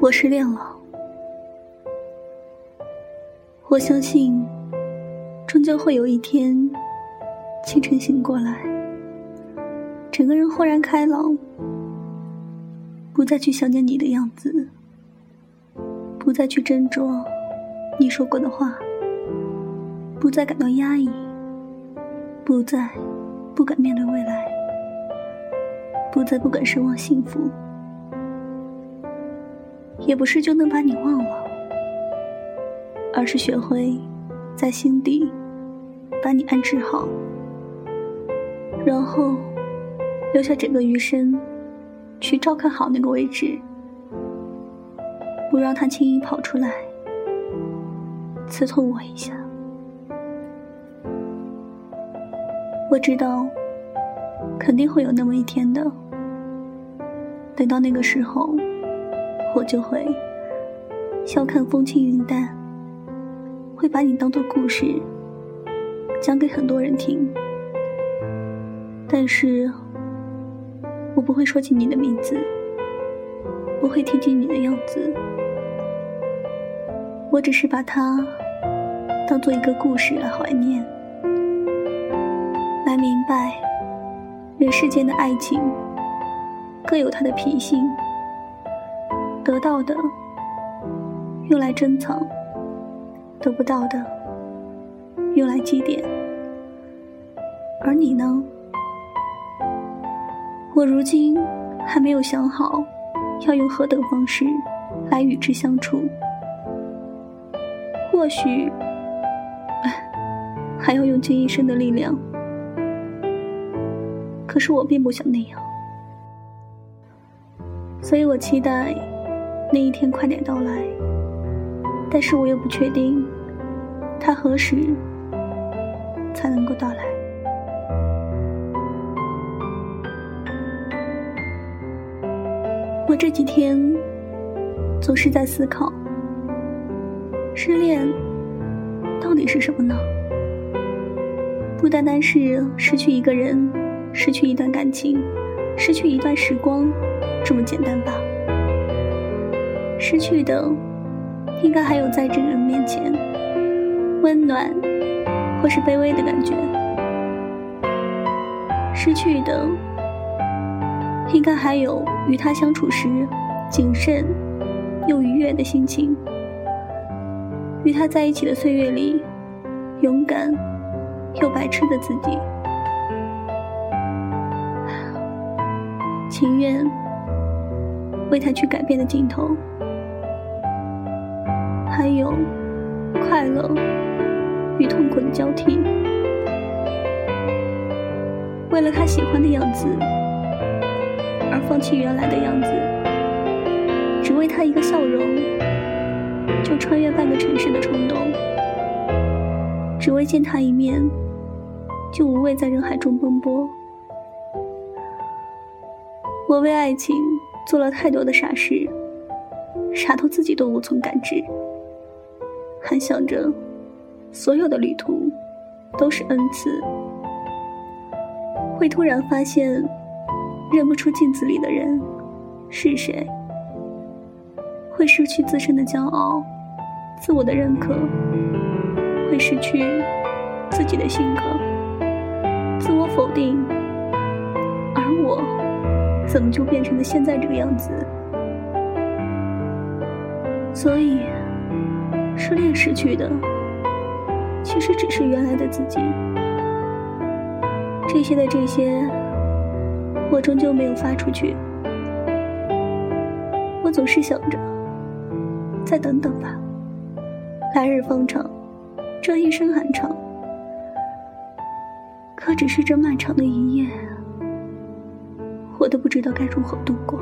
我失恋了。我相信，终究会有一天，清晨醒过来，整个人豁然开朗，不再去想念你的样子，不再去斟酌你说过的话，不再感到压抑，不再不敢面对未来，不再不敢奢望幸福。也不是就能把你忘了，而是学会在心底把你安置好，然后留下整个余生去照看好那个位置，不让他轻易跑出来刺痛我一下。我知道，肯定会有那么一天的，等到那个时候。我就会笑看风轻云淡，会把你当做故事讲给很多人听，但是我不会说起你的名字，不会提起你的样子，我只是把它当做一个故事来怀念，来明白人世间的爱情各有它的脾性。得到的用来珍藏，得不到的用来祭奠。而你呢？我如今还没有想好要用何等方式来与之相处。或许还要用尽一生的力量。可是我并不想那样，所以我期待。那一天快点到来，但是我又不确定，它何时才能够到来。我这几天总是在思考，失恋到底是什么呢？不单单是失去一个人、失去一段感情、失去一段时光这么简单吧？失去的，应该还有在这个人面前温暖或是卑微的感觉；失去的，应该还有与他相处时谨慎又愉悦的心情；与他在一起的岁月里，勇敢又白痴的自己，情愿为他去改变的镜头。还有快乐与痛苦的交替，为了他喜欢的样子而放弃原来的样子，只为他一个笑容就穿越半个城市的冲动，只为见他一面就无畏在人海中奔波。我为爱情做了太多的傻事，傻到自己都无从感知。还想着，所有的旅途都是恩赐。会突然发现，认不出镜子里的人是谁。会失去自身的骄傲，自我的认可。会失去自己的性格，自我否定。而我，怎么就变成了现在这个样子？所以。失恋失去的，其实只是原来的自己。这些的这些，我终究没有发出去。我总是想着，再等等吧，来日方长，这一生还长。可只是这漫长的一夜，我都不知道该如何度过。